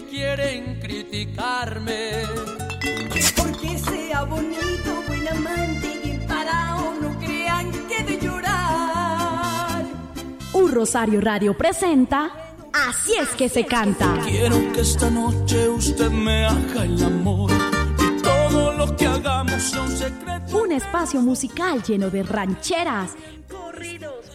que quieren criticarme. Porque sea bonito, buen amante y parado, no crean que de llorar. Un Rosario Radio presenta Así es que se canta. Quiero que esta noche usted me haga el amor lo que hagamos son secretos. Un espacio musical lleno de rancheras, corridos,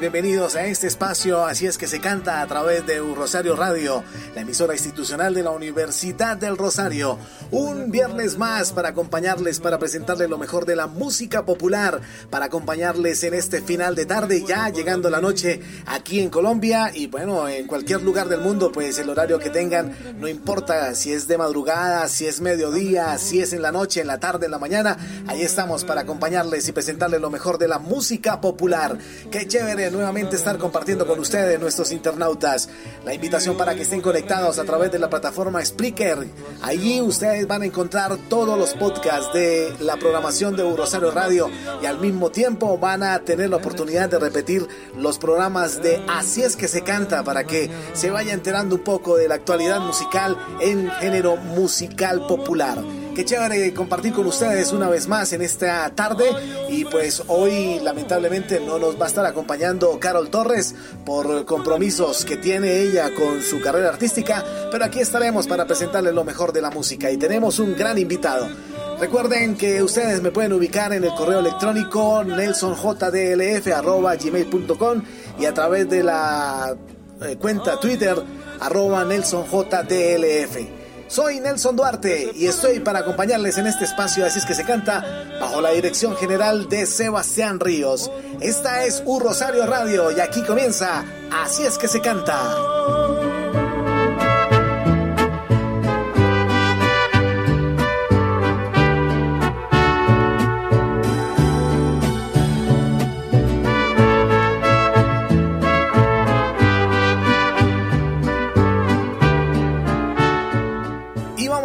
Bienvenidos a este espacio, así es que se canta a través de Rosario Radio, la emisora institucional de la Universidad del Rosario. Un viernes más para acompañarles, para presentarles lo mejor de la música popular, para acompañarles en este final de tarde, ya llegando la noche aquí en Colombia y bueno, en cualquier lugar del mundo, pues el horario que tengan, no importa si es de madrugada, si es mediodía, si es en la noche, en la tarde, en la mañana, ahí estamos para acompañarles y presentarles lo mejor de la música popular. Chévere, nuevamente estar compartiendo con ustedes, nuestros internautas. La invitación para que estén conectados a través de la plataforma Spreaker. Allí ustedes van a encontrar todos los podcasts de la programación de Rosario Radio y al mismo tiempo van a tener la oportunidad de repetir los programas de Así es que se canta para que se vaya enterando un poco de la actualidad musical en género musical popular. Qué chévere compartir con ustedes una vez más en esta tarde. Y pues hoy lamentablemente no nos va a estar acompañando Carol Torres por compromisos que tiene ella con su carrera artística. Pero aquí estaremos para presentarles lo mejor de la música. Y tenemos un gran invitado. Recuerden que ustedes me pueden ubicar en el correo electrónico nelsonjdlf.gmail.com y a través de la eh, cuenta Twitter arroba nelsonjdlf. Soy Nelson Duarte y estoy para acompañarles en este espacio, así es que se canta, bajo la dirección general de Sebastián Ríos. Esta es Un Rosario Radio y aquí comienza, así es que se canta.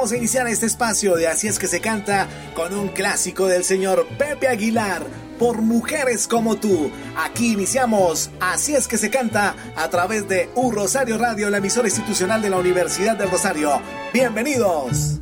A iniciar este espacio de Así es que se canta con un clásico del señor Pepe Aguilar, por mujeres como tú. Aquí iniciamos Así es que se canta a través de Un Rosario Radio, la emisora institucional de la Universidad del Rosario. Bienvenidos.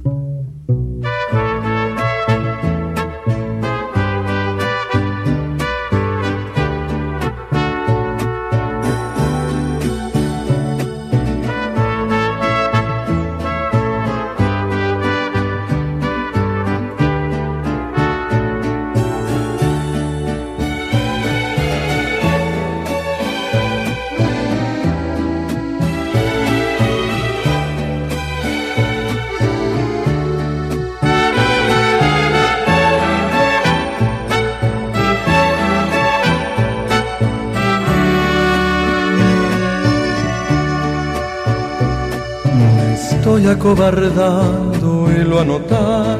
Acobardado y lo ha.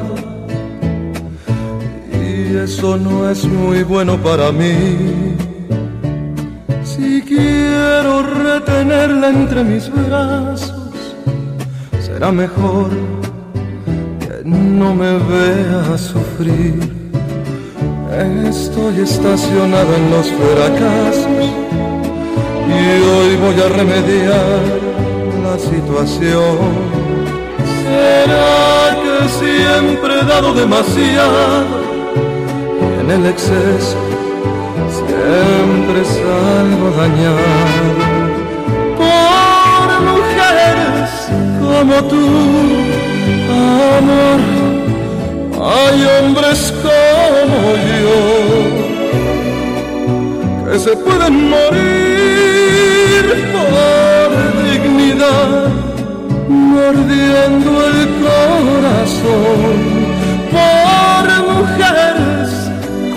Y eso no es muy bueno para mí. Si quiero retenerla entre mis brazos, será mejor que no me vea sufrir. Estoy estacionado en los fracasos y hoy voy a remediar la situación. ¿Será que siempre he dado demasiado y en el exceso siempre salgo dañado? Por mujeres como tú, amor hay hombres como yo que se pueden morir por dignidad, mordiendo el corazón por mujeres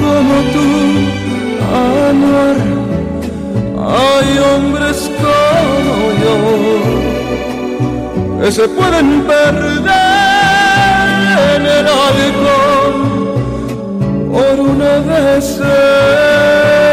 como tú, amor. Hay hombres como yo que se pueden perder en el alcohol por una decepción.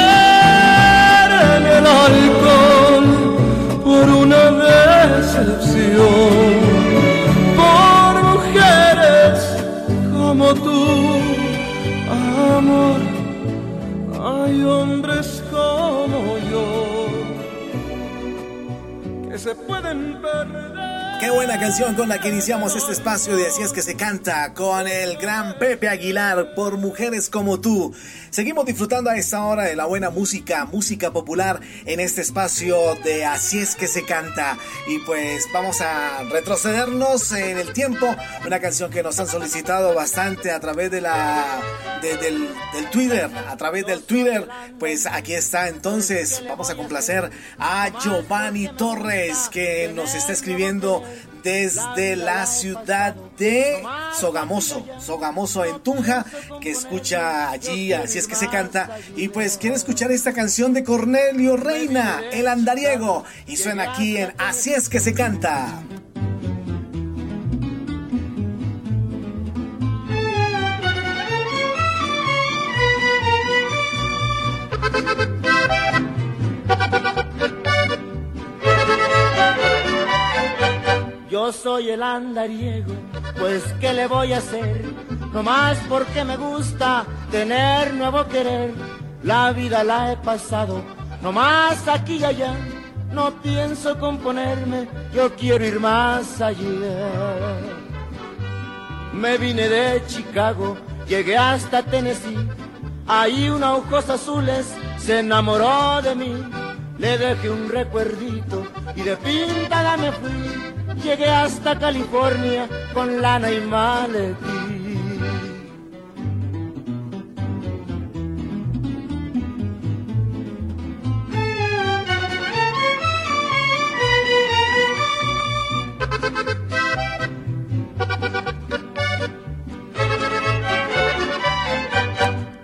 Qué buena canción con la que iniciamos este espacio de Así es que se canta con el gran Pepe Aguilar por Mujeres como tú. Seguimos disfrutando a esta hora de la buena música, música popular en este espacio de Así es que se canta. Y pues vamos a retrocedernos en el tiempo. Una canción que nos han solicitado bastante a través de la del, Twitter. A través del Twitter. Pues aquí está entonces. Vamos a complacer a Giovanni Torres que nos está escribiendo desde la ciudad de Sogamoso, Sogamoso en Tunja, que escucha allí, así es que se canta, y pues quiere escuchar esta canción de Cornelio Reina, el andariego, y suena aquí en Así es que se canta. Yo soy el andariego, pues ¿qué le voy a hacer? No más porque me gusta tener nuevo querer. La vida la he pasado, no más aquí y allá. No pienso componerme, yo quiero ir más allá. Me vine de Chicago, llegué hasta Tennessee. Ahí una ojos azules se enamoró de mí. Le dejé un recuerdito y de pintada me fui. Llegué hasta California con lana y maletí.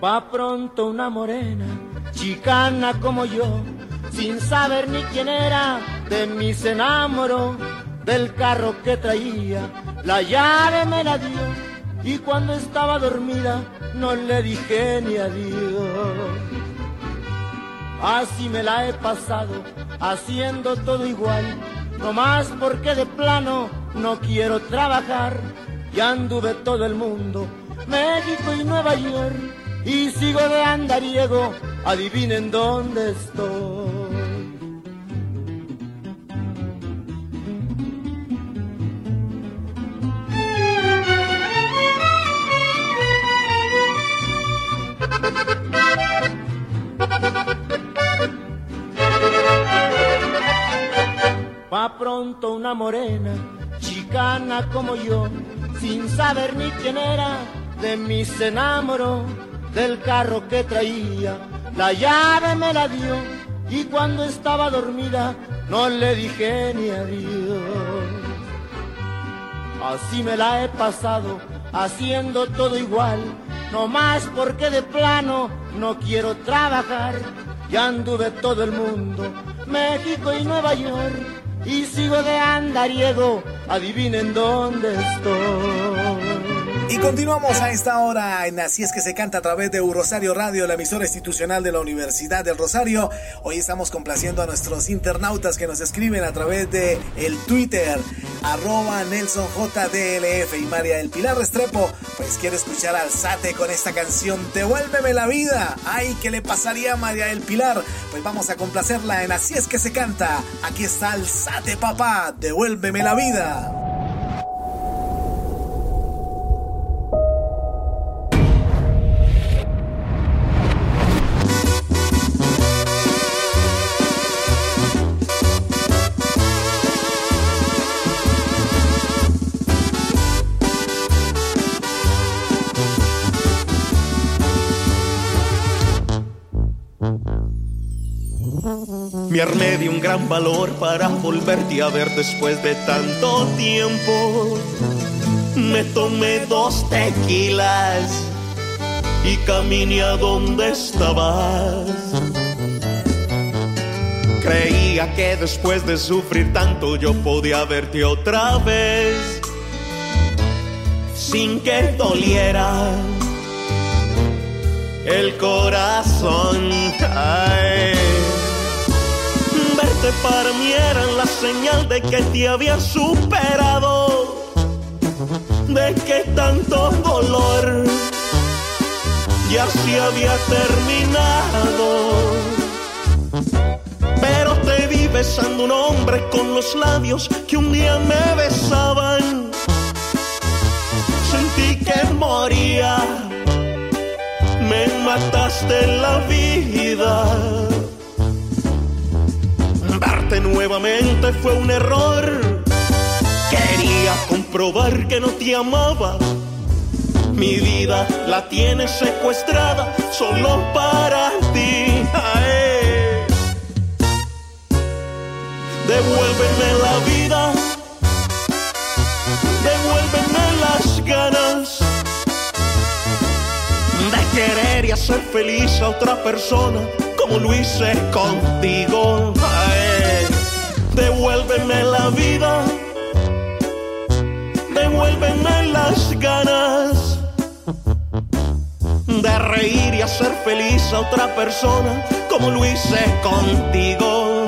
Va pronto una morena, chicana como yo, sin saber ni quién era, de mí se enamoró, del carro que traía, la llave me la dio, y cuando estaba dormida no le dije ni adiós. Así me la he pasado, haciendo todo igual, no más porque de plano no quiero trabajar, ya anduve todo el mundo, México y Nueva York, y sigo de andariego, adivinen dónde estoy. Pronto una morena, chicana como yo, sin saber ni quién era, de mí se enamoró, del carro que traía, la llave me la dio, y cuando estaba dormida, no le dije ni adiós. Así me la he pasado, haciendo todo igual, no más porque de plano no quiero trabajar, ya anduve todo el mundo, México y Nueva York y sigo de andariego, adivinen dónde estoy. Y continuamos a esta hora en Así es que se canta a través de Rosario Radio, la emisora institucional de la Universidad del Rosario. Hoy estamos complaciendo a nuestros internautas que nos escriben a través de el Twitter, arroba NelsonJDLF y María del Pilar Restrepo, pues quiere escuchar al Sate con esta canción Devuélveme la vida. Ay, ¿qué le pasaría a María del Pilar? Pues vamos a complacerla en Así es que se canta. Aquí está el Sate, papá, devuélveme la vida. Me armé de un gran valor para volverte a ver después de tanto tiempo. Me tomé dos tequilas y caminé a donde estabas. Creía que después de sufrir tanto yo podía verte otra vez sin que doliera el corazón. Ay para mí era la señal de que te había superado, de que tanto dolor ya se había terminado. Pero te vi besando un hombre con los labios que un día me besaban. Sentí que moría, me mataste la vida nuevamente fue un error. Quería comprobar que no te amaba. Mi vida la tienes secuestrada solo para ti. Devuélveme la vida. Devuélveme las ganas de querer y hacer feliz a otra persona como lo hice contigo devuélveme la vida, devuélveme las ganas de reír y hacer feliz a otra persona como lo hice contigo.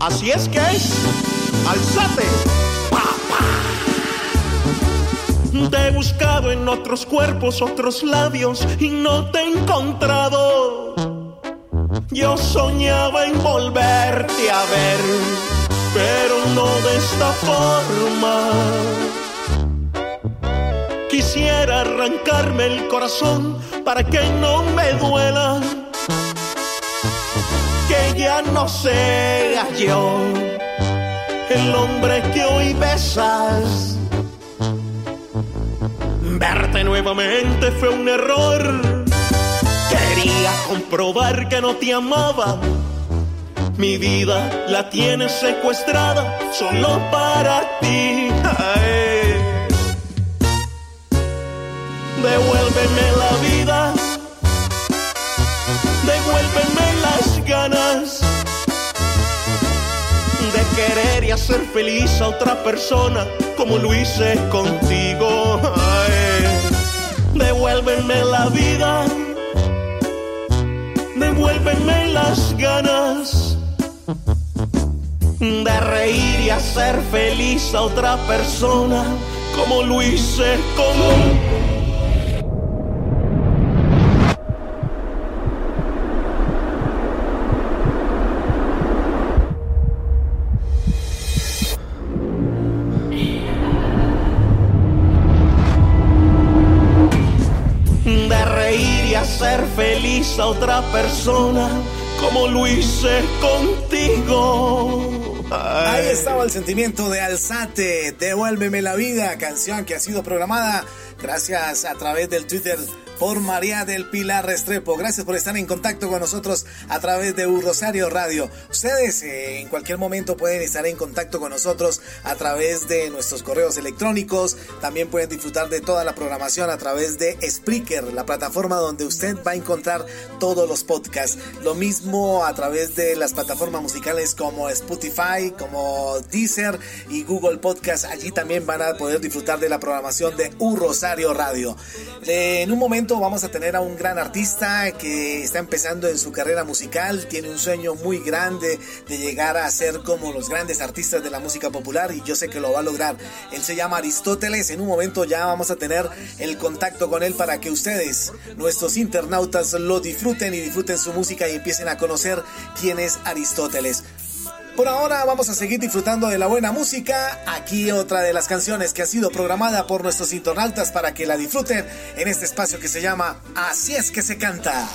Así es que es, alzate. Te he buscado en otros cuerpos, otros labios y no te he encontrado. Yo soñaba en volverte a ver, pero no de esta forma. Quisiera arrancarme el corazón para que no me duela. Que ya no sea yo el hombre que hoy besas Verte nuevamente fue un error. Quería comprobar que no te amaba. Mi vida la tienes secuestrada solo para ti. Devuélveme la vida, devuélveme las ganas de querer y hacer feliz a otra persona como lo hice contigo. Devuélveme la vida, devuélveme las ganas de reír y hacer feliz a otra persona como lo hice contigo. A otra persona como lo hice contigo. Ahí estaba el sentimiento de Alzate, Devuélveme la vida, canción que ha sido programada gracias a través del Twitter por María del Pilar Restrepo. Gracias por estar en contacto con nosotros a través de Un Rosario Radio. Ustedes eh, en cualquier momento pueden estar en contacto con nosotros a través de nuestros correos electrónicos. También pueden disfrutar de toda la programación a través de Spreaker, la plataforma donde usted va a encontrar todos los podcasts. Lo mismo a través de las plataformas musicales como Spotify, como Deezer y Google Podcast. Allí también van a poder disfrutar de la programación de Un Rosario Radio. En un momento vamos a tener a un gran artista que está empezando en su carrera musical, tiene un sueño muy grande de llegar a ser como los grandes artistas de la música popular y yo sé que lo va a lograr. Él se llama Aristóteles, en un momento ya vamos a tener el contacto con él para que ustedes, nuestros internautas, lo disfruten y disfruten su música y empiecen a conocer quién es Aristóteles. Por ahora vamos a seguir disfrutando de la buena música. Aquí otra de las canciones que ha sido programada por nuestros internautas para que la disfruten en este espacio que se llama Así es que se canta.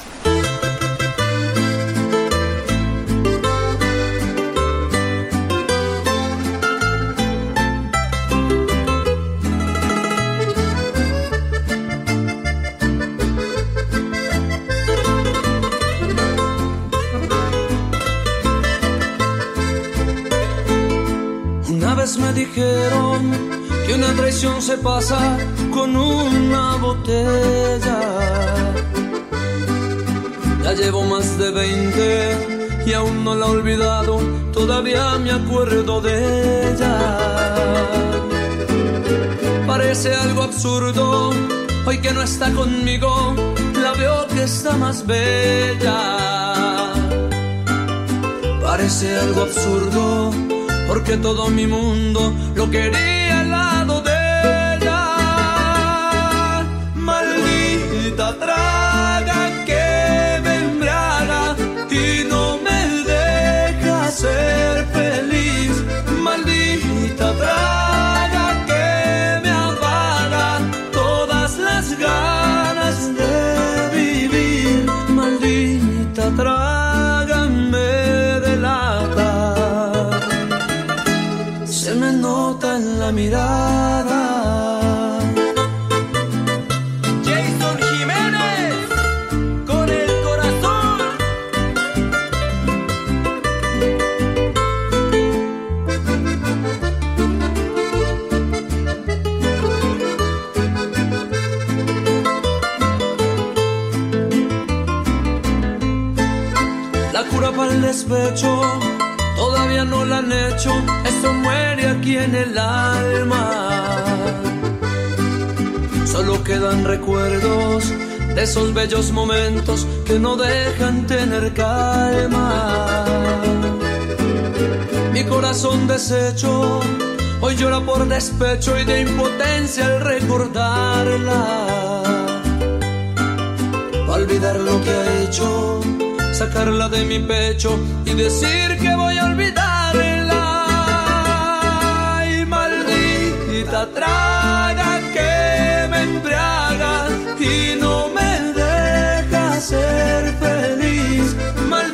Se pasa con una botella. Ya llevo más de 20 y aún no la he olvidado, todavía me acuerdo de ella. Parece algo absurdo, hoy que no está conmigo, la veo que está más bella. Parece algo absurdo porque todo mi mundo lo quería despecho todavía no la han hecho, eso muere aquí en el alma. Solo quedan recuerdos de esos bellos momentos que no dejan tener calma. Mi corazón deshecho hoy llora por despecho y de impotencia al recordarla. olvidar lo que ha hecho sacarla de mi pecho y decir que voy a olvidarla. Y maldita traga que me embriaga y no me deja ser feliz. Maldita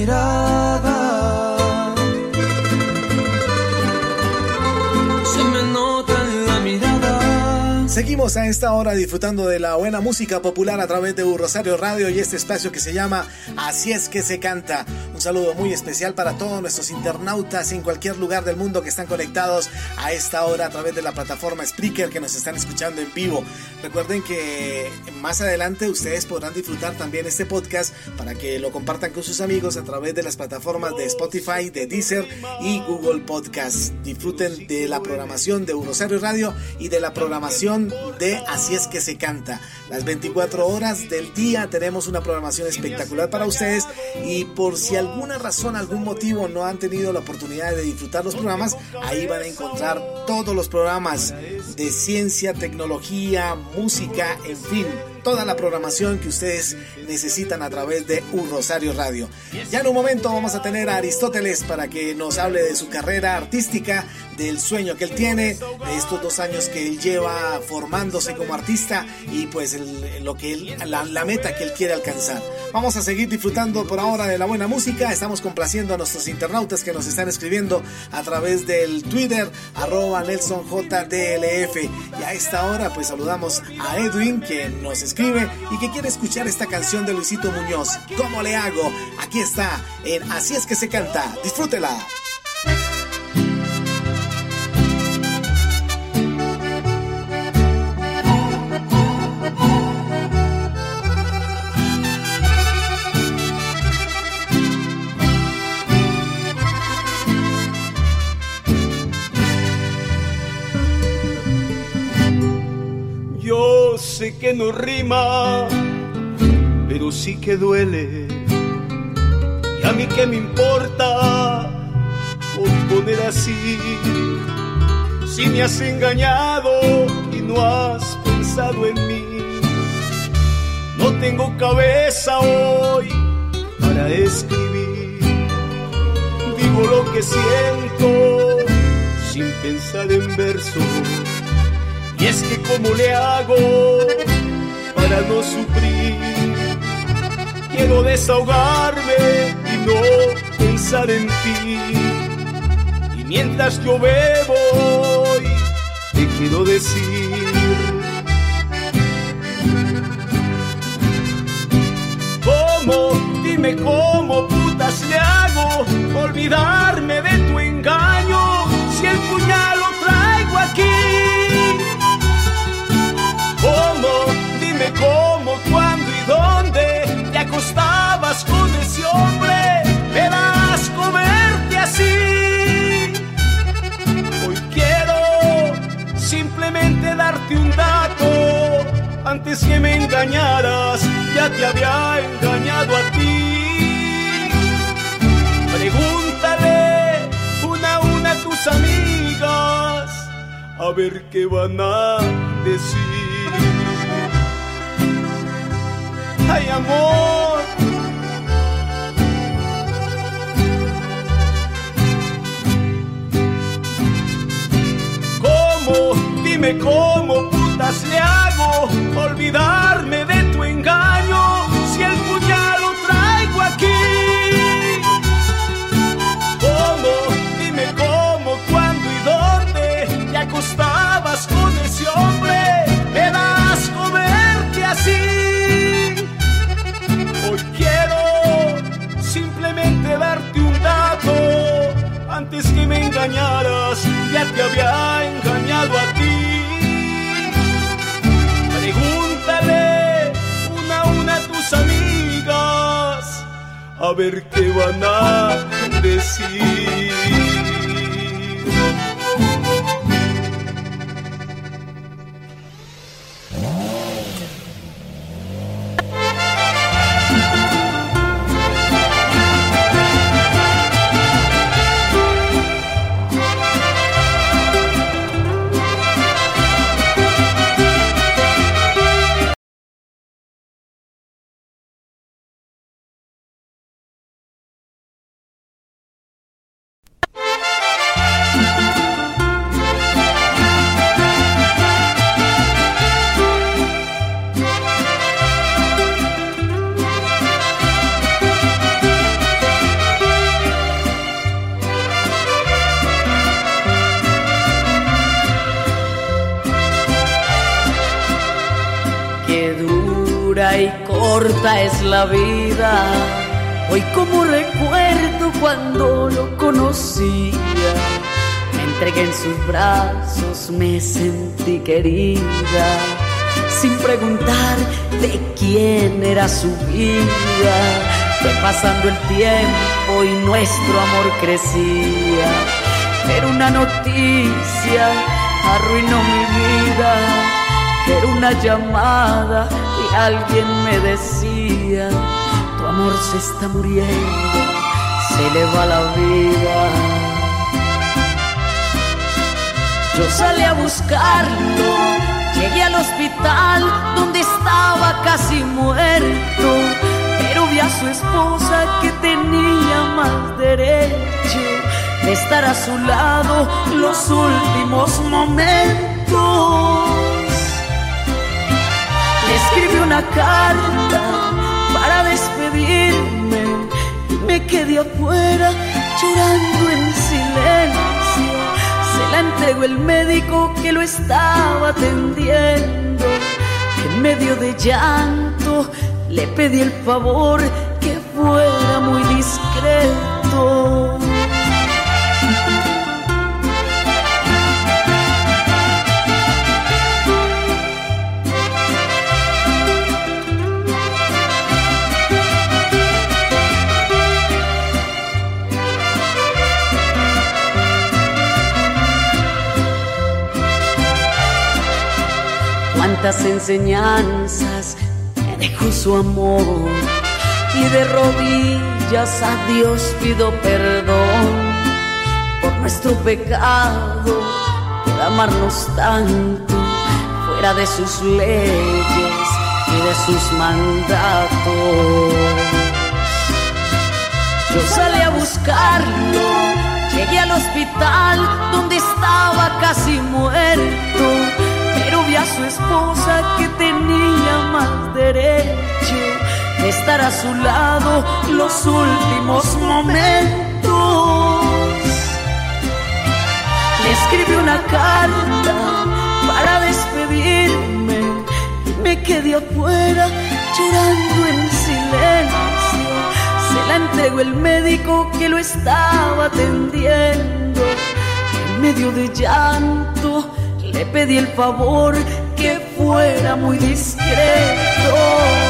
Se me nota en la mirada. Seguimos a esta hora disfrutando de la buena música popular a través de Rosario Radio y este espacio que se llama Así es que se canta. Un saludo muy especial para todos nuestros internautas en cualquier lugar del mundo que están conectados a esta hora a través de la plataforma Spreaker que nos están escuchando en vivo. Recuerden que más adelante ustedes podrán disfrutar también este podcast para que lo compartan con sus amigos a través de las plataformas de Spotify, de Deezer y Google Podcast. Disfruten de la programación de Rosario Radio y de la programación de Así es que se canta. Las 24 horas del día tenemos una programación espectacular para ustedes y por si alguna razón, algún motivo no han tenido la oportunidad de disfrutar los programas, ahí van a encontrar todos los programas de ciencia, tecnología, música, en fin toda la programación que ustedes necesitan a través de Un Rosario Radio. Ya en un momento vamos a tener a Aristóteles para que nos hable de su carrera artística, del sueño que él tiene, de estos dos años que él lleva formándose como artista y pues lo que él, la, meta que él quiere alcanzar. Vamos a seguir disfrutando por ahora de la buena música. Estamos complaciendo a nuestros internautas que nos están escribiendo a través del Twitter, arroba NelsonJDLF. Y a esta hora pues saludamos a Edwin que nos escribe y que quiere escuchar esta canción de Luisito Muñoz. ¿Cómo le hago? Aquí está en Así es que se canta. Disfrútela. Sé que no rima, pero sí que duele. Y a mí que me importa componer así, si me has engañado y no has pensado en mí. No tengo cabeza hoy para escribir, digo lo que siento sin pensar en versos y es que como le hago para no sufrir, quiero desahogarme y no pensar en ti. Y mientras yo bebo, te quiero decir. ¿Cómo? Dime cómo putas le hago olvidarme de tu engaño si el puñal que me engañaras, ya te había engañado a ti. Pregúntale una a una a tus amigas, a ver qué van a decir. ay amor. ¿Cómo? Dime cómo le hago olvidarme de tu engaño si el puñal lo traigo aquí. ¿Cómo? Dime cómo, cuándo y dónde te acostabas con ese hombre. Me das comerte así. darte un dato. Antes que me engañaras, ya te había engañado a ti. A ver qué van a decir. Corta es la vida. Hoy como recuerdo cuando lo conocía, me entregué en sus brazos, me sentí querida, sin preguntar de quién era su vida. Fue pasando el tiempo y nuestro amor crecía, pero una noticia arruinó mi vida. Era una llamada alguien me decía, tu amor se está muriendo, se le va la vida. Yo salí a buscarlo, llegué al hospital donde estaba casi muerto, pero vi a su esposa que tenía más derecho de estar a su lado los últimos momentos. Escribí una carta para despedirme y me quedé afuera llorando en silencio. Se la entregó el médico que lo estaba atendiendo. En medio de llanto le pedí el favor que fuera muy discreto. Cuántas enseñanzas me dejó su amor y de rodillas a Dios pido perdón por nuestro pecado, por amarnos tanto fuera de sus leyes y de sus mandatos. Yo salí a buscarlo, llegué al hospital donde estaba casi muerto pero vi a su esposa que tenía más derecho de estar a su lado los últimos momentos. Le escribí una carta para despedirme y me quedé afuera llorando en silencio. Se la entregó el médico que lo estaba atendiendo en medio de llanto le pedí el favor que fuera muy discreto.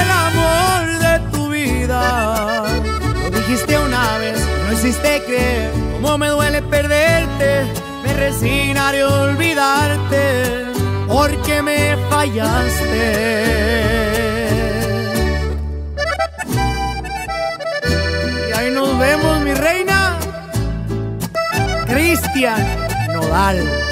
el amor de tu vida. Lo dijiste una vez, no hiciste creer cómo me duele perderte. Me resignaré a olvidarte porque me fallaste. Y ahí nos vemos, mi reina. Cristian Nodal.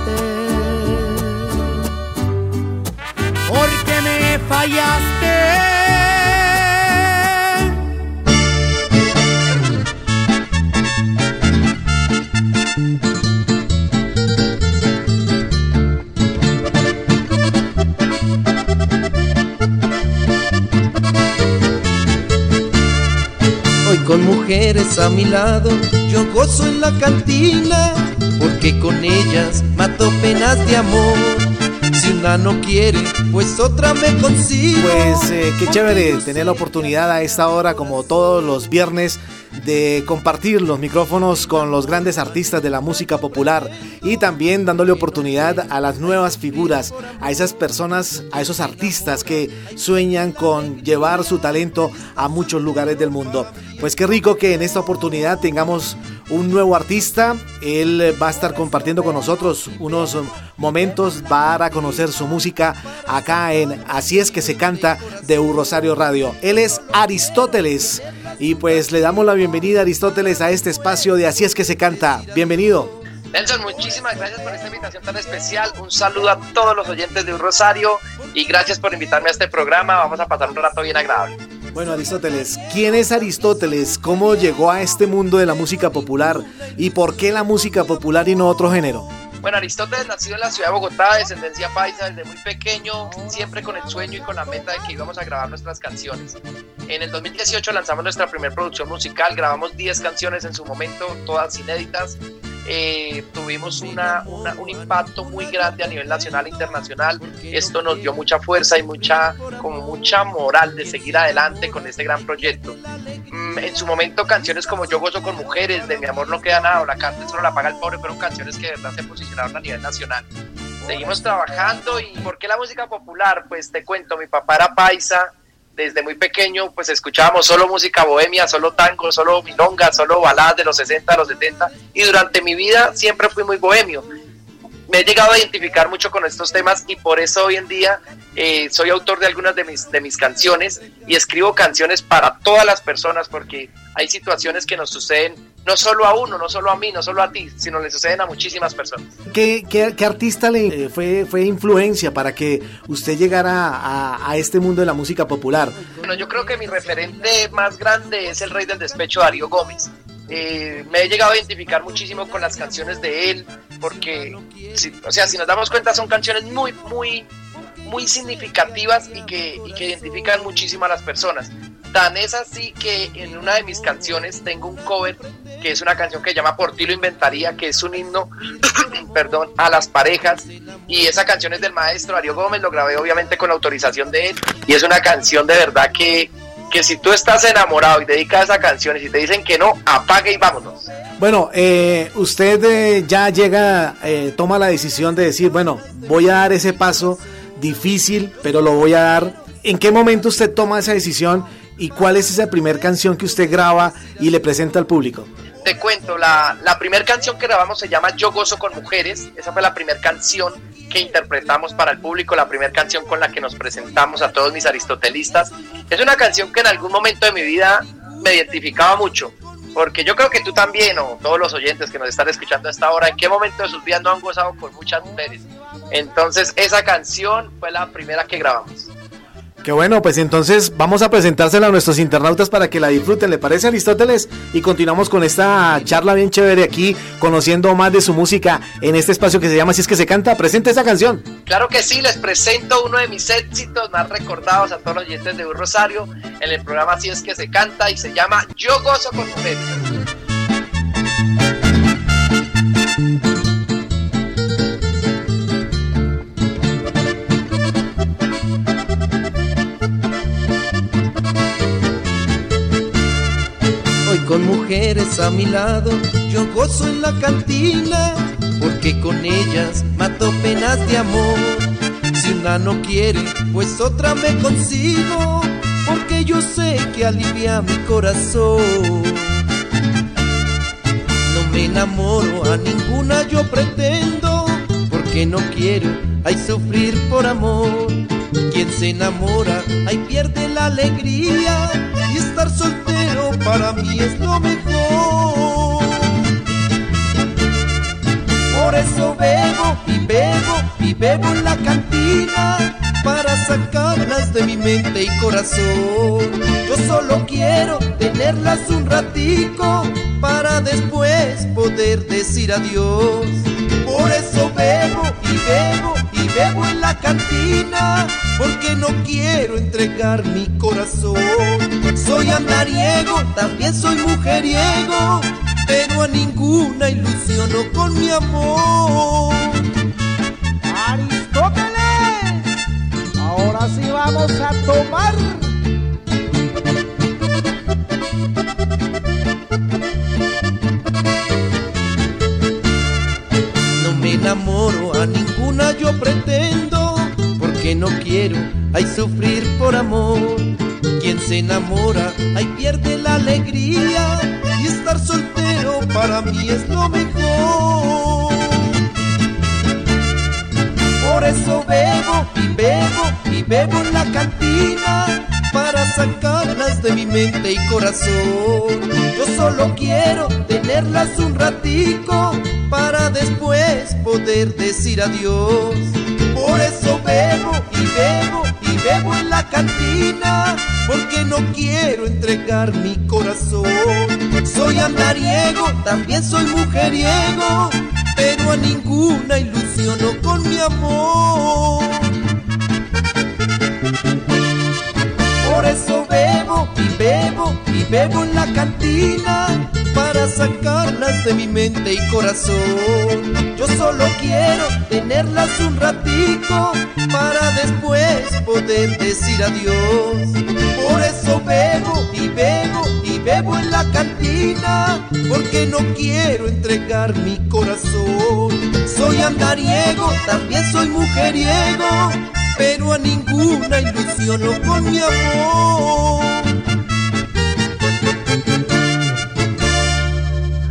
Fallaste. Hoy con mujeres a mi lado, yo gozo en la cantina, porque con ellas mato penas de amor. Si una no quiere, pues otra me consigo. Pues eh, qué chévere tener la oportunidad a esta hora, como todos los viernes, de compartir los micrófonos con los grandes artistas de la música popular y también dándole oportunidad a las nuevas figuras, a esas personas, a esos artistas que sueñan con llevar su talento a muchos lugares del mundo. Pues qué rico que en esta oportunidad tengamos un nuevo artista. Él va a estar compartiendo con nosotros unos momentos para conocer su música acá en Así es que se canta de U Rosario Radio. Él es Aristóteles y pues le damos la bienvenida Aristóteles a este espacio de Así es que se canta. Bienvenido. Nelson, muchísimas gracias por esta invitación tan especial. Un saludo a todos los oyentes de Un Rosario y gracias por invitarme a este programa. Vamos a pasar un rato bien agradable. Bueno, Aristóteles, ¿quién es Aristóteles? ¿Cómo llegó a este mundo de la música popular? ¿Y por qué la música popular y no otro género? Bueno, Aristóteles nacido en la ciudad de Bogotá, descendencia paisa desde muy pequeño, siempre con el sueño y con la meta de que íbamos a grabar nuestras canciones. En el 2018 lanzamos nuestra primera producción musical, grabamos 10 canciones en su momento, todas inéditas. Eh, tuvimos una, una, un impacto muy grande a nivel nacional e internacional. Esto nos dio mucha fuerza y mucha, como mucha moral de seguir adelante con este gran proyecto. Mm, en su momento canciones como Yo gozo con mujeres, de Mi amor no queda nada, o La carne solo la paga el pobre, fueron canciones que de verdad se posicionaron a nivel nacional. Seguimos trabajando y ¿por qué la música popular? Pues te cuento, mi papá era paisa, desde muy pequeño pues escuchábamos solo música bohemia, solo tango, solo milonga, solo baladas de los 60, los 70 y durante mi vida siempre fui muy bohemio. Me he llegado a identificar mucho con estos temas y por eso hoy en día eh, soy autor de algunas de mis, de mis canciones y escribo canciones para todas las personas porque hay situaciones que nos suceden no solo a uno, no solo a mí, no solo a ti, sino le suceden a muchísimas personas. ¿Qué, qué, qué artista le fue, fue influencia para que usted llegara a, a, este mundo de la música popular? Bueno, yo creo que mi referente más grande es el rey del despecho, Darío Gómez. Eh, me he llegado a identificar muchísimo con las canciones de él, porque, si, o sea, si nos damos cuenta, son canciones muy, muy, muy significativas y que, y que identifican muchísimo a las personas. Tan es así que en una de mis canciones tengo un cover que es una canción que se llama Por ti lo inventaría, que es un himno, perdón, a las parejas. Y esa canción es del maestro Ario Gómez, lo grabé obviamente con la autorización de él. Y es una canción de verdad que, que si tú estás enamorado y dedicas esa canción y si te dicen que no, apague y vámonos. Bueno, eh, usted eh, ya llega, eh, toma la decisión de decir, bueno, voy a dar ese paso difícil, pero lo voy a dar. ¿En qué momento usted toma esa decisión y cuál es esa primera canción que usted graba y le presenta al público? Te cuento, la, la primera canción que grabamos se llama Yo gozo con mujeres, esa fue la primera canción que interpretamos para el público, la primera canción con la que nos presentamos a todos mis aristotelistas. Es una canción que en algún momento de mi vida me identificaba mucho, porque yo creo que tú también, o todos los oyentes que nos están escuchando a esta hora, en qué momento de sus vidas no han gozado con muchas mujeres. Entonces esa canción fue la primera que grabamos. Qué bueno, pues entonces vamos a presentársela a nuestros internautas para que la disfruten. ¿Le parece Aristóteles? Y continuamos con esta charla bien chévere aquí, conociendo más de su música en este espacio que se llama Si es que se canta. Presente esa canción. Claro que sí, les presento uno de mis éxitos más recordados a todos los oyentes de Un Rosario en el programa Si es que se canta y se llama Yo gozo con mujeres. Con mujeres a mi lado, yo gozo en la cantina, porque con ellas mato penas de amor. Si una no quiere, pues otra me consigo, porque yo sé que alivia mi corazón. No me enamoro, a ninguna yo pretendo, porque no quiero, hay sufrir por amor. Quien se enamora, ahí pierde la alegría y estar soltero para mí es lo mejor. Por eso bebo y bebo y bebo en la cantina para sacarlas de mi mente y corazón. Yo solo quiero tenerlas un ratico para después poder decir adiós. Por eso bebo y bebo y bebo en la cantina porque no quiero entregar mi corazón. Soy andariego, también soy mujeriego, pero a ninguna ilusiono con mi amor. Aristóteles, ahora sí vamos a tomar. No me enamoro, a ninguna yo pretendo, porque no quiero, hay sufrir por amor. Quien se enamora, ahí pierde la alegría, y estar soltero para mí es lo mejor. Por eso bebo y bebo y bebo en la cantina para sacarlas de mi mente y corazón. Yo solo quiero tenerlas un ratico para después poder decir adiós. Por eso bebo y bebo y bebo en la cantina porque no quiero entregar mi corazón. Soy andariego, también soy mujeriego, pero a ninguna ilusiono con mi amor. Por eso bebo y bebo y bebo en la cantina para sacarlas de mi mente y corazón. Yo solo quiero tenerlas un ratico para después poder decir adiós. Por eso bebo y bebo y bebo en la cantina porque no quiero entregar mi corazón. Soy andariego, también soy mujeriego, pero a ninguna ilusiono con mi amor.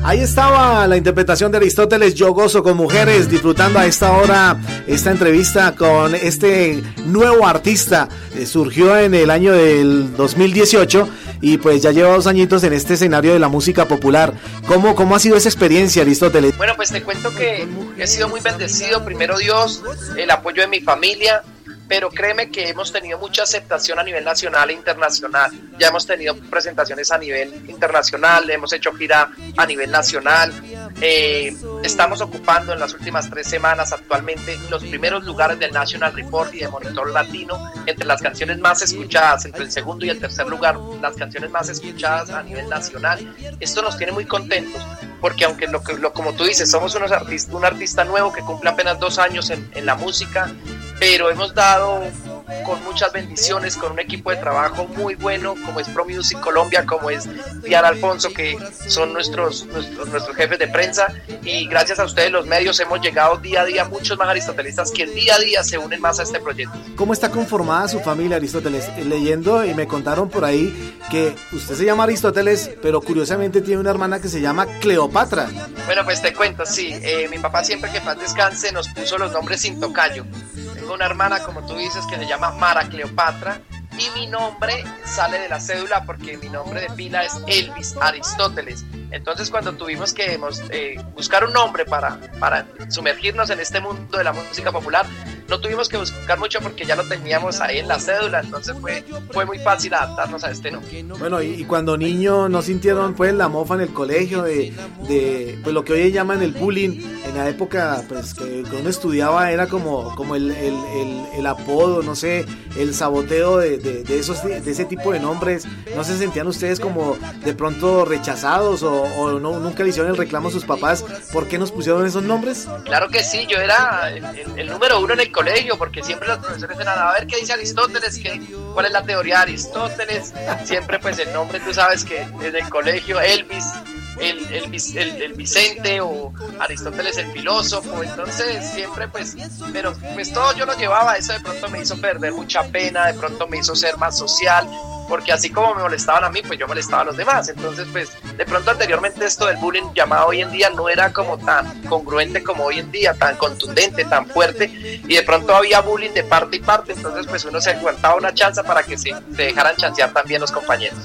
Ahí estaba la interpretación de Aristóteles, Yo gozo con mujeres, disfrutando a esta hora esta entrevista con este nuevo artista. Eh, surgió en el año del 2018 y pues ya lleva dos añitos en este escenario de la música popular. ¿Cómo, cómo ha sido esa experiencia, Aristóteles? Bueno, pues te cuento que he sido muy bendecido, primero Dios, el apoyo de mi familia, pero créeme que hemos tenido mucha aceptación a nivel nacional e internacional. Ya hemos tenido presentaciones a nivel internacional, hemos hecho gira a nivel nacional. Eh, estamos ocupando en las últimas tres semanas actualmente los primeros lugares del National Report y de Monitor Latino entre las canciones más escuchadas, entre el segundo y el tercer lugar, las canciones más escuchadas a nivel nacional. Esto nos tiene muy contentos porque aunque lo, lo como tú dices, somos unos artistas, un artista nuevo que cumple apenas dos años en, en la música, pero hemos dado con muchas bendiciones, con un equipo de trabajo muy bueno, como es Pro Music Colombia, como es Diana Alfonso, que son nuestros, nuestros, nuestros jefes de prensa, y gracias a ustedes los medios hemos llegado día a día muchos más aristotelistas que día a día se unen más a este proyecto. ¿Cómo está conformada su familia, Aristóteles? Eh, Leyendo y me contaron por ahí que usted se llama Aristóteles, pero curiosamente tiene una hermana que se llama Cleopatra. Bueno, pues te cuento, sí, eh, mi papá siempre que paz descanse nos puso los nombres sin tocayo. Tengo una hermana, como tú dices, que se llama Mara Cleopatra y mi nombre sale de la cédula porque mi nombre de pila es Elvis Aristóteles. Entonces cuando tuvimos que eh, buscar un nombre para, para sumergirnos en este mundo de la música popular, no tuvimos que buscar mucho porque ya lo teníamos ahí en la cédula, entonces fue, fue muy fácil adaptarnos a este nombre. Bueno, y, cuando niños no sintieron pues la mofa en el colegio de, de pues, lo que hoy llaman el bullying, en la época pues que uno estudiaba era como, como el, el, el, apodo, no sé, el saboteo de, de, esos, de ese tipo de nombres, ¿no se sentían ustedes como de pronto rechazados o, o no, nunca le hicieron el reclamo a sus papás por qué nos pusieron esos nombres? Claro que sí, yo era el, número uno en el colegio porque siempre los profesores eran a ver qué dice Aristóteles, qué, cuál es la teoría de Aristóteles, siempre pues el nombre, tú sabes que en el colegio Elvis el, el, el, Vicente o Aristóteles el filósofo, entonces siempre pues, pero pues todo yo lo llevaba, eso de pronto me hizo perder mucha pena, de pronto me hizo ser más social, porque así como me molestaban a mí, pues yo molestaba a los demás. Entonces, pues de pronto anteriormente esto del bullying llamado hoy en día no era como tan congruente como hoy en día, tan contundente, tan fuerte, y de pronto había bullying de parte y parte, entonces pues uno se aguantaba una chance para que se, se dejaran chancear también los compañeros.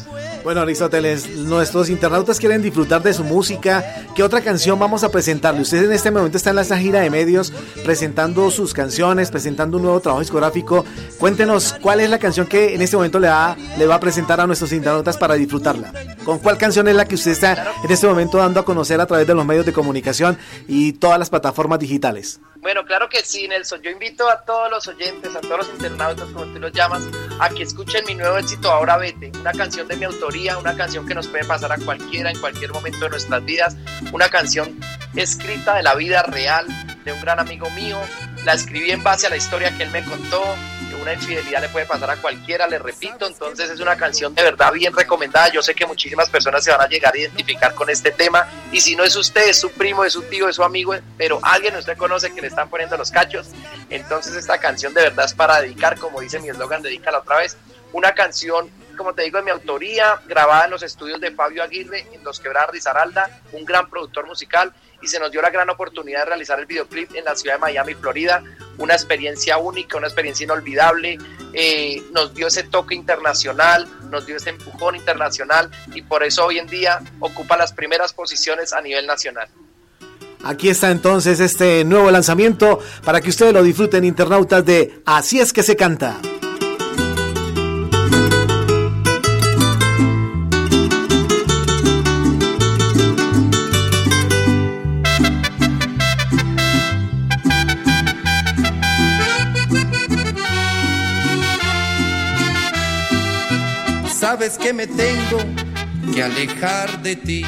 Bueno, Aristóteles, nuestros internautas quieren disfrutar de su música. ¿Qué otra canción vamos a presentarle? Usted en este momento está en esta gira de medios presentando sus canciones, presentando un nuevo trabajo discográfico. Cuéntenos cuál es la canción que en este momento le va, le va a presentar a nuestros internautas para disfrutarla. ¿Con cuál canción es la que usted está en este momento dando a conocer a través de los medios de comunicación y todas las plataformas digitales? Bueno, claro que sí, Nelson. Yo invito a todos los oyentes, a todos los internautas, como tú los llamas, a que escuchen mi nuevo éxito Ahora Vete, una canción de mi autoría, una canción que nos puede pasar a cualquiera en cualquier momento de nuestras vidas, una canción escrita de la vida real de un gran amigo mío. La escribí en base a la historia que él me contó, una infidelidad le puede pasar a cualquiera, le repito, entonces es una canción de verdad bien recomendada, yo sé que muchísimas personas se van a llegar a identificar con este tema y si no es usted, es su primo, es su tío, es su amigo, pero alguien usted conoce que le están poniendo los cachos, entonces esta canción de verdad es para dedicar, como dice mi eslogan, dedícala otra vez, una canción como te digo, de mi autoría, grabada en los estudios de Fabio Aguirre, en Los Quebradas Rizaralda, un gran productor musical, y se nos dio la gran oportunidad de realizar el videoclip en la ciudad de Miami, Florida, una experiencia única, una experiencia inolvidable, eh, nos dio ese toque internacional, nos dio ese empujón internacional, y por eso hoy en día ocupa las primeras posiciones a nivel nacional. Aquí está entonces este nuevo lanzamiento para que ustedes lo disfruten, internautas de Así es que se canta. Sabes que me tengo que alejar de ti.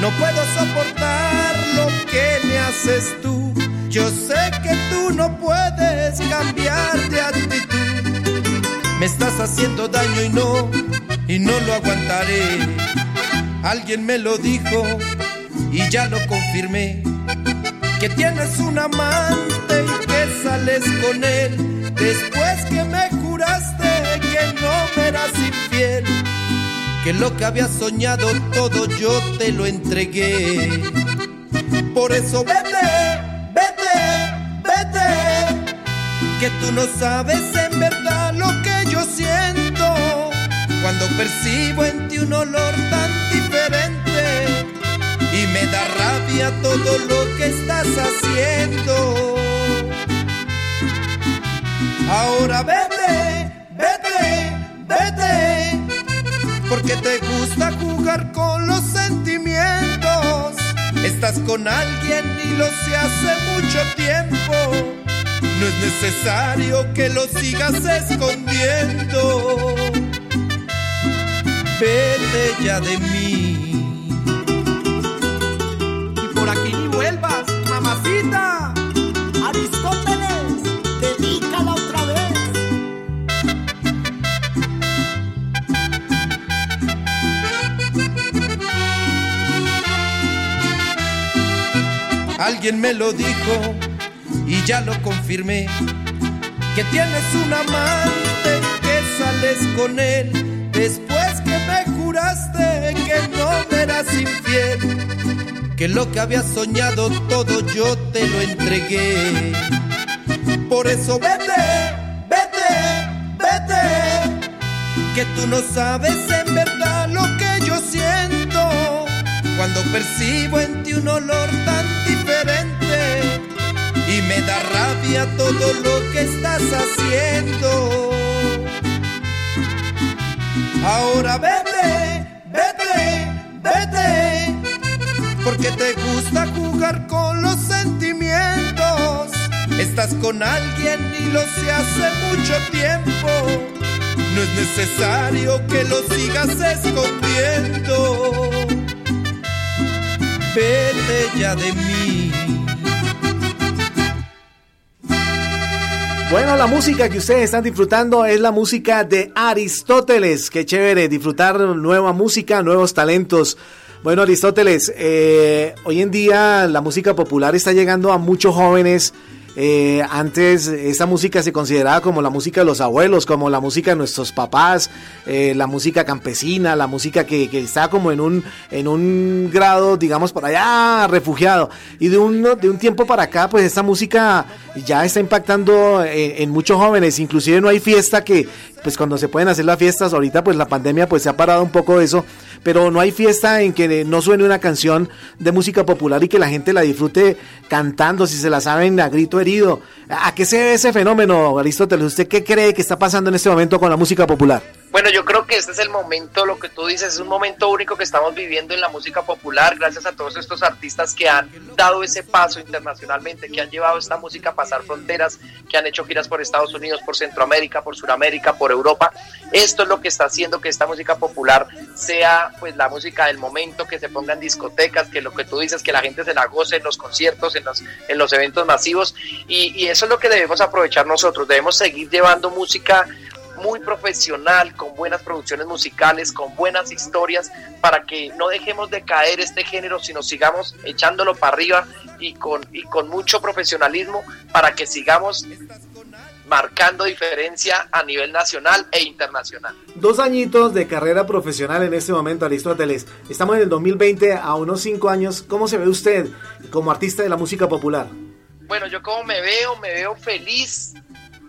No puedo soportar lo que me haces tú. Yo sé que tú no puedes cambiar de actitud. Me estás haciendo daño y no, y no lo aguantaré. Alguien me lo dijo y ya lo confirmé. Que tienes un amante y que sales con él después que me juraste que no me eras infiel, que lo que había soñado todo yo te lo entregué. Por eso vete, vete, vete, que tú no sabes en verdad lo que yo siento cuando percibo en ti un olor tan diferente y me da rabia todo lo que estás haciendo. Ahora vete, vete, porque te gusta jugar con los sentimientos. Estás con alguien y lo sé hace mucho tiempo. No es necesario que lo sigas escondiendo. Vete ya de mí. Y por aquí ni vuelvas, Alguien me lo dijo y ya lo confirmé. Que tienes un amante que sales con él después que me juraste que no eras infiel. Que lo que había soñado todo yo te lo entregué. Por eso vete, vete, vete. Que tú no sabes en verdad cuando percibo en ti un olor tan diferente y me da rabia todo lo que estás haciendo. Ahora vete, vete, vete, porque te gusta jugar con los sentimientos. Estás con alguien y lo sé hace mucho tiempo. No es necesario que lo sigas escondiendo. Vete ya de mí. Bueno, la música que ustedes están disfrutando es la música de Aristóteles. Qué chévere disfrutar nueva música, nuevos talentos. Bueno, Aristóteles, eh, hoy en día la música popular está llegando a muchos jóvenes eh, antes esta música se consideraba como la música de los abuelos, como la música de nuestros papás, eh, la música campesina, la música que, que está como en un, en un grado, digamos, por allá refugiado. Y de un, de un tiempo para acá, pues esta música ya está impactando en, en muchos jóvenes. Inclusive no hay fiesta que, pues cuando se pueden hacer las fiestas, ahorita pues la pandemia pues se ha parado un poco eso pero no hay fiesta en que no suene una canción de música popular y que la gente la disfrute cantando, si se la saben a grito herido. ¿A qué se debe ese fenómeno, Aristóteles? ¿Usted qué cree que está pasando en este momento con la música popular? Bueno, yo creo que este es el momento, lo que tú dices, es un momento único que estamos viviendo en la música popular, gracias a todos estos artistas que han dado ese paso internacionalmente, que han llevado esta música a pasar fronteras, que han hecho giras por Estados Unidos, por Centroamérica, por Sudamérica, por Europa. Esto es lo que está haciendo que esta música popular sea pues la música del momento, que se ponga en discotecas, que lo que tú dices, que la gente se la goce en los conciertos, en los, en los eventos masivos, y eso es lo que debemos aprovechar nosotros, debemos seguir llevando música muy profesional, con buenas producciones musicales, con buenas historias, para que no dejemos de caer este género, sino sigamos echándolo para arriba y con, y con mucho profesionalismo para que sigamos marcando diferencia a nivel nacional e internacional. Dos añitos de carrera profesional en este momento, Aristóteles. Estamos en el 2020, a unos cinco años. ¿Cómo se ve usted como artista de la música popular? Bueno, yo como me veo, me veo feliz,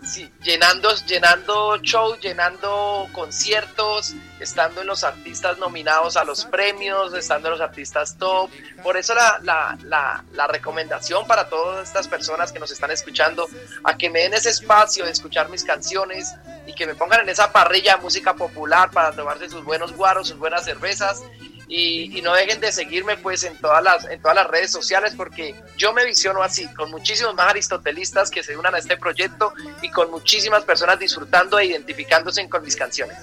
sí, llenando, llenando shows, llenando conciertos, estando en los artistas nominados a los premios, estando en los artistas top. Por eso la, la, la, la, recomendación para todas estas personas que nos están escuchando, a que me den ese espacio de escuchar mis canciones y que me pongan en esa parrilla de música popular para tomarse sus buenos guaros, sus buenas cervezas y, y, no dejen de seguirme pues en todas las en todas las redes sociales porque yo me visiono así con muchísimos más aristotelistas que se unan a este proyecto y con muchísimas personas disfrutando e identificándose con mis canciones.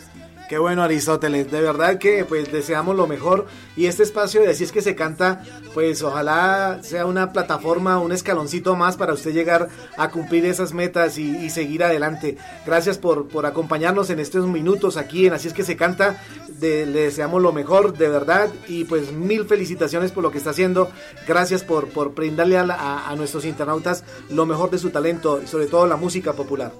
Qué bueno Aristóteles, de verdad que pues deseamos lo mejor y este espacio de Así es que se canta, pues ojalá sea una plataforma, un escaloncito más para usted llegar a cumplir esas metas y, seguir adelante. Gracias por, por acompañarnos en estos minutos aquí en Así es que se canta, le deseamos lo mejor de verdad y pues mil felicitaciones por lo que está haciendo. Gracias por, por brindarle a, a, a nuestros internautas lo mejor de su talento y sobre todo la música popular.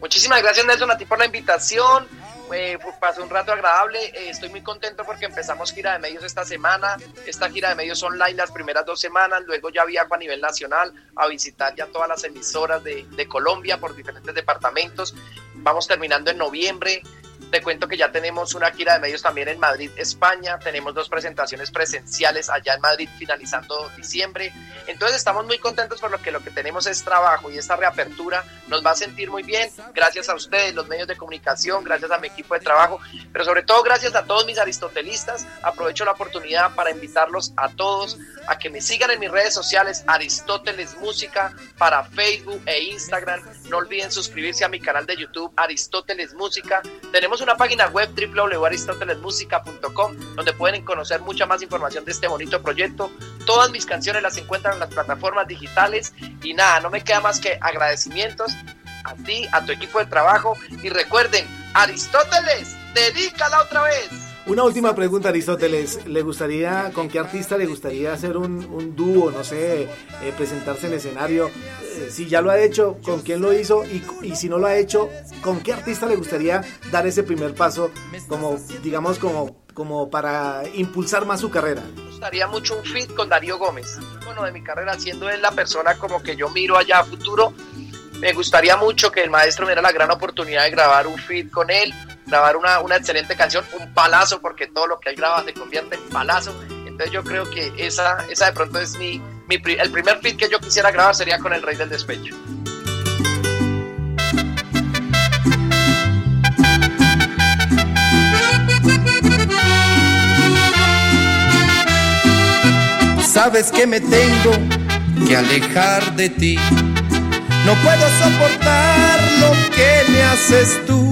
Muchísimas gracias Nelson a ti por la invitación eh, pasé un rato agradable, eh, estoy muy contento porque empezamos gira de medios esta semana, esta gira de medios online las primeras dos semanas, luego ya viajo a nivel nacional a visitar ya todas las emisoras de, de Colombia por diferentes departamentos, vamos terminando en noviembre, te cuento que ya tenemos una gira de medios también en Madrid, España. Tenemos dos presentaciones presenciales allá en Madrid finalizando diciembre. Entonces estamos muy contentos por lo que lo que tenemos es trabajo y esta reapertura nos va a sentir muy bien. Gracias a ustedes, los medios de comunicación, gracias a mi equipo de trabajo, pero sobre todo gracias a todos mis aristotelistas. Aprovecho la oportunidad para invitarlos a todos a que me sigan en mis redes sociales Aristóteles Música para Facebook e Instagram. No olviden suscribirse a mi canal de YouTube Aristóteles Música. Tenemos una página web www.aristotelesmusica.com donde pueden conocer mucha más información de este bonito proyecto. Todas mis canciones las encuentran en las plataformas digitales y nada, no me queda más que agradecimientos a ti, a tu equipo de trabajo y recuerden, Aristóteles, dedícala otra vez. Una última pregunta, Aristóteles. ¿Le gustaría, con qué artista le gustaría hacer un, dúo, no sé, eh, presentarse en escenario? Eh, si ya lo ha hecho, ¿con quién lo hizo? Y, y, si no lo ha hecho, ¿con qué artista le gustaría dar ese primer paso, como, digamos, como, como para impulsar más su carrera? Me gustaría mucho un fit con Darío Gómez. Bueno, de mi carrera, siendo él la persona como que yo miro allá a futuro, me gustaría mucho que el maestro me diera la gran oportunidad de grabar un fit con él, grabar una, una excelente canción, un palazo, porque todo lo que él graba se convierte en palazo. Entonces yo creo que esa, esa de pronto es mi, el primer fit que yo quisiera grabar sería con el Rey del Despecho. Sabes que me tengo que alejar de ti. No puedo soportar lo que me haces tú.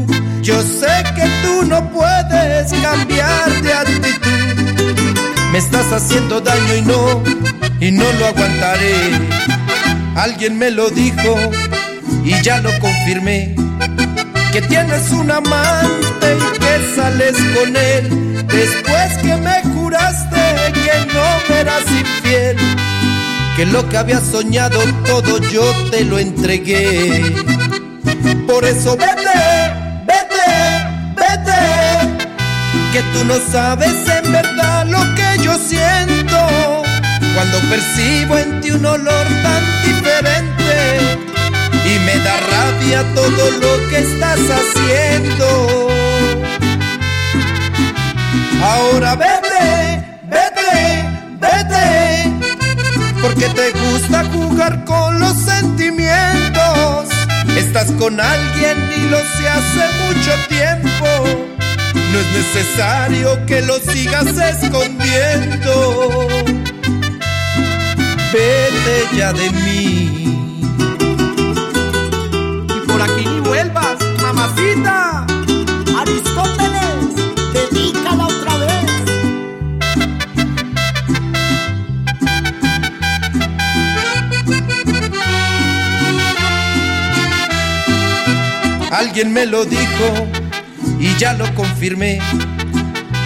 Yo sé que tú no puedes cambiar de actitud. Me estás haciendo daño y no, y no lo aguantaré. Alguien me lo dijo y ya lo confirmé. Que tienes un amante y que sales con él. Después que me juraste que no me eras infiel. Que lo que había soñado todo yo te lo entregué. Por eso vete, vete, Que tú no sabes en verdad lo que yo siento. Cuando percibo en ti un olor tan diferente. Y me da rabia todo lo que estás haciendo. Ahora vete, vete, vete, porque te gusta jugar con los sentimientos. Estás con alguien y lo sé hace mucho tiempo. No es necesario que lo sigas escondiendo. Vete ya de mí. Y por aquí ni vuelvas, mamacita. Aristóteles, dedícala otra vez. Alguien me lo dijo y ya lo confirmé.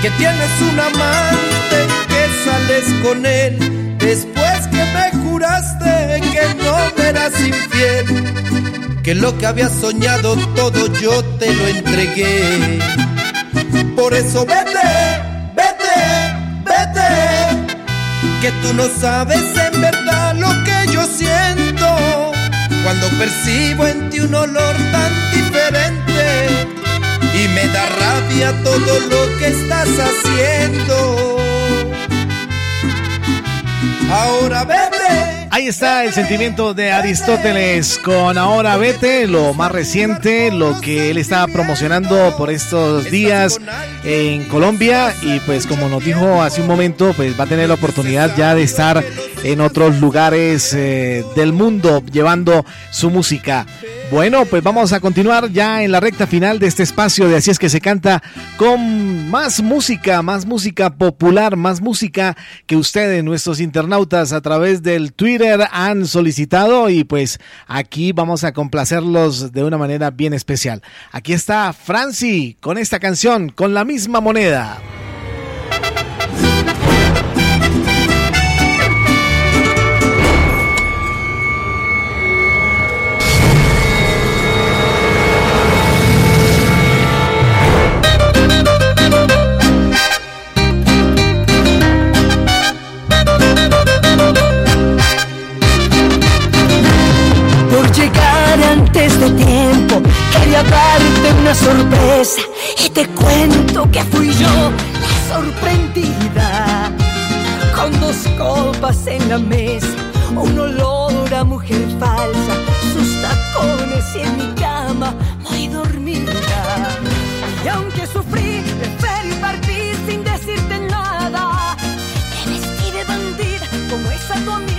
Que tienes un amante que sales con él. Después que me juraste que no me eras infiel. Que lo que había soñado todo yo te lo entregué. Por eso vete, vete, vete. Que tú no sabes en verdad lo que yo siento. Cuando percibo en ti un olor tan diferente me da rabia todo lo que estás haciendo. Ahora vete. Ahí está el sentimiento de Aristóteles con Ahora Vete, lo más reciente, lo que él está promocionando por estos días en Colombia y pues como nos dijo hace un momento, pues va a tener la oportunidad ya de estar en otros lugares eh, del mundo llevando su música. Bueno, pues vamos a continuar ya en la recta final de este espacio de Así es que se canta con más música, más música popular, más música que ustedes, nuestros internautas, a través del Twitter han solicitado y pues aquí vamos a complacerlos de una manera bien especial. Aquí está Franci con esta canción, con la misma moneda. De tiempo. Quería darte una sorpresa y te cuento que fui yo la sorprendida. Con dos copas en la mesa un olor a mujer falsa sus tacones y en mi cama muy dormida. Y aunque sufrí preferí partir sin decirte nada. Me vestí de bandida como esa tu amiga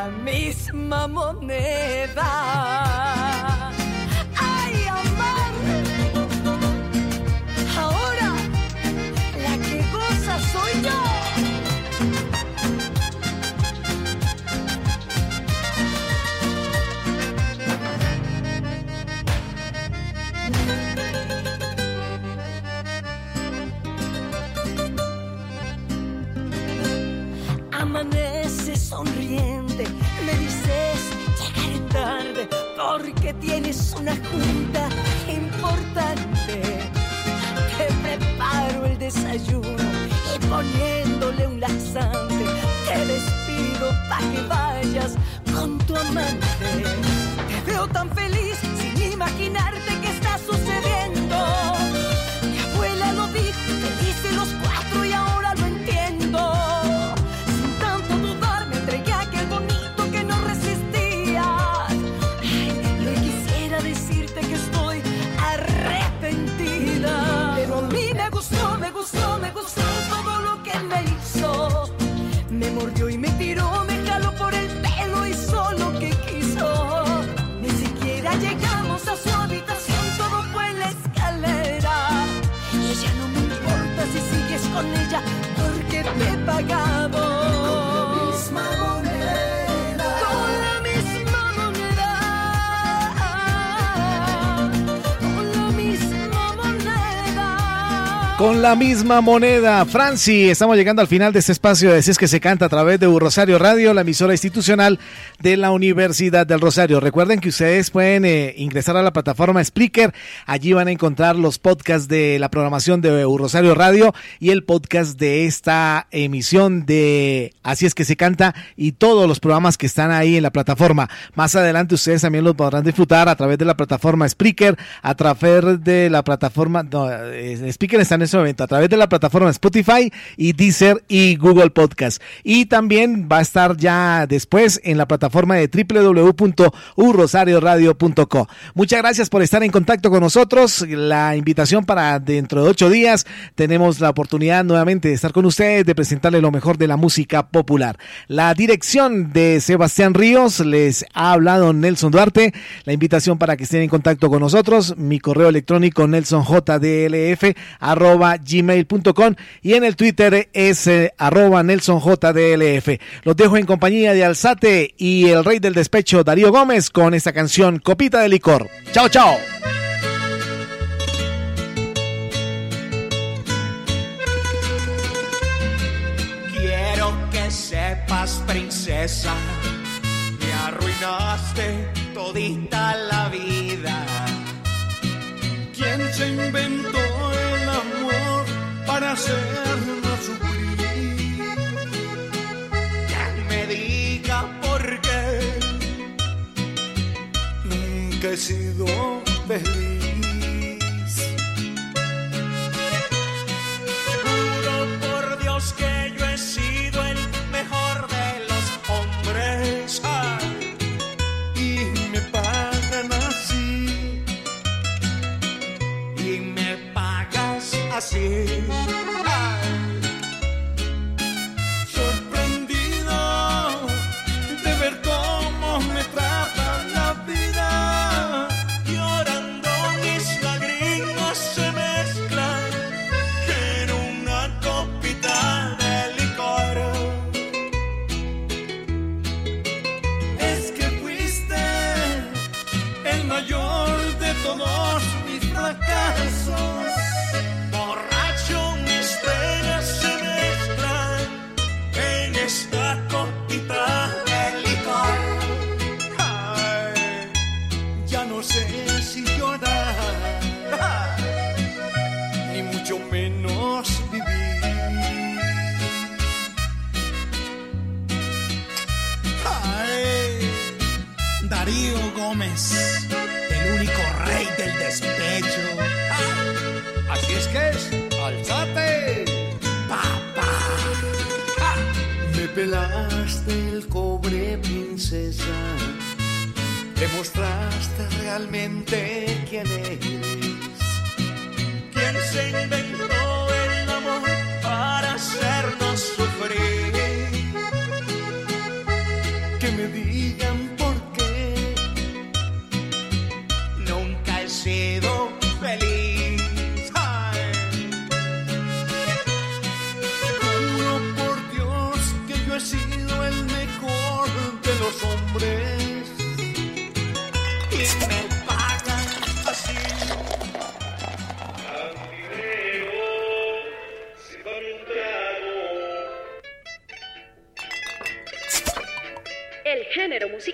la misma moneda. sonriente me dices llegaré tarde porque tienes una junta importante. Te preparo el desayuno y poniéndole un laxante te despido para que vayas con tu amante. Te veo tan feliz Con la misma moneda, Franci, estamos llegando al final de este espacio de Si es que se canta a través de Rosario Radio, la emisora institucional de la Universidad del Rosario. Recuerden que ustedes pueden eh, ingresar a la plataforma Spreaker, allí van a encontrar los podcasts de la programación de Rosario Radio y el podcast de esta emisión de Así es que se canta y todos los programas que están ahí en la plataforma. Más adelante ustedes también los podrán disfrutar a través de la plataforma Spreaker, a través de la plataforma, no, eh, Spreaker está en a través de la plataforma Spotify y Deezer y Google Podcast. Y también va a estar ya después en la plataforma de www.urrosarioradio.co. Muchas gracias por estar en contacto con nosotros. La invitación para dentro de ocho días tenemos la oportunidad nuevamente de estar con ustedes, de presentarles lo mejor de la música popular. La dirección de Sebastián Ríos les ha hablado Nelson Duarte. La invitación para que estén en contacto con nosotros, mi correo electrónico nelsonjdlf arroba gmail.com y en el Twitter es eh, arroba nelsonjdlf. Los dejo en compañía de Alzate y el rey del despecho Darío Gómez con esta canción Copita de Licor. Chao, chao. Quiero que sepas, princesa, me arruinaste todita la vida. ¿Quién se inventó para hacernos sufrir? Que me diga por qué Nunca he sido feliz. Juro por Dios que Demostraste realmente quién eres. ¿Quién se inventó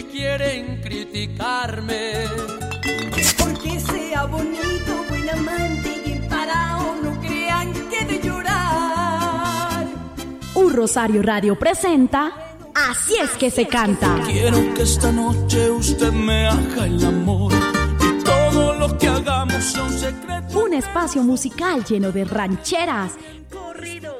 que quieren criticarme. Porque sea bonito, buen amante y parado, no crean que de llorar. Un Rosario Radio presenta Así es que se canta. Quiero que esta noche usted me haga el amor y todo lo que hagamos sea un secreto. Un espacio musical lleno de rancheras, corridos,